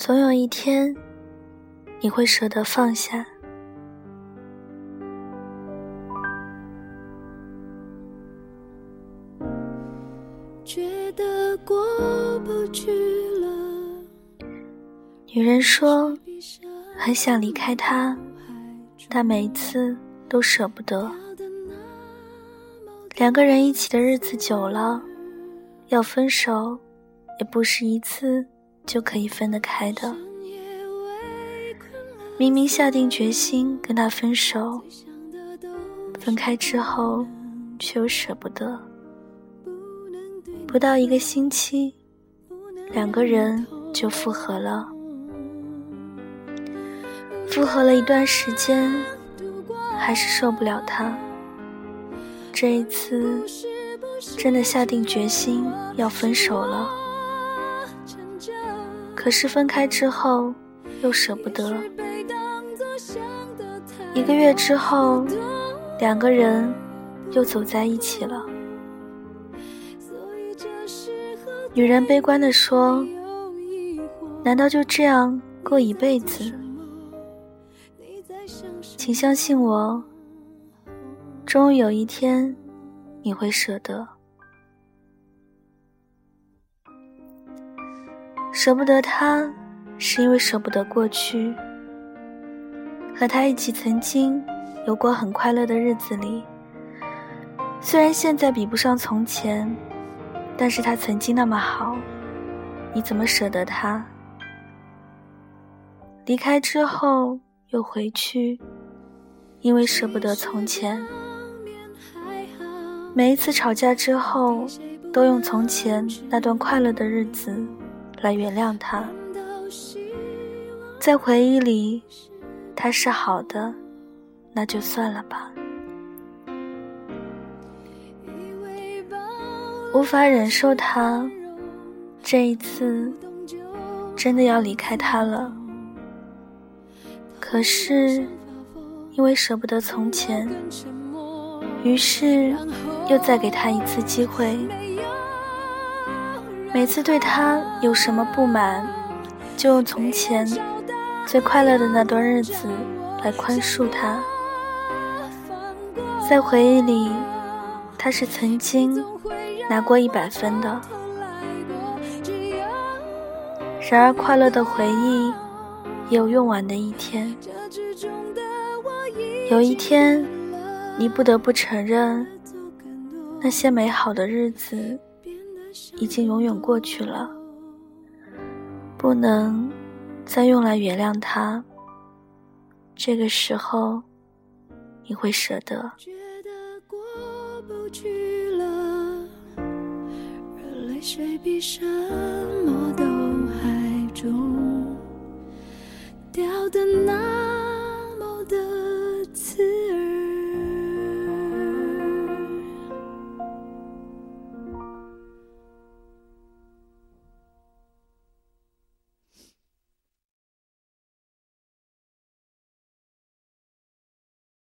总有一天，你会舍得放下。觉得过不去了。女人说，很想离开他，但每次都舍不得。两个人一起的日子久了，要分手，也不是一次就可以分得开的。明明下定决心跟他分手，分开之后却又舍不得。不到一个星期，两个人就复合了。复合了一段时间，还是受不了他。这一次，真的下定决心要分手了。可是分开之后，又舍不得。一个月之后，两个人又走在一起了。女人悲观地说：“难道就这样过一辈子？请相信我，终有一天你会舍得。舍不得他，是因为舍不得过去。和他一起曾经有过很快乐的日子里，虽然现在比不上从前。”但是他曾经那么好，你怎么舍得他？离开之后又回去，因为舍不得从前。每一次吵架之后，都用从前那段快乐的日子来原谅他。在回忆里，他是好的，那就算了吧。无法忍受他，这一次真的要离开他了。可是因为舍不得从前，于是又再给他一次机会。每次对他有什么不满，就用从前最快乐的那段日子来宽恕他。在回忆里，他是曾经。拿过一百分的，然而快乐的回忆也有用完的一天。有一天，你不得不承认，那些美好的日子已经永远过去了，不能再用来原谅他。这个时候，你会舍得。水比什么都还重，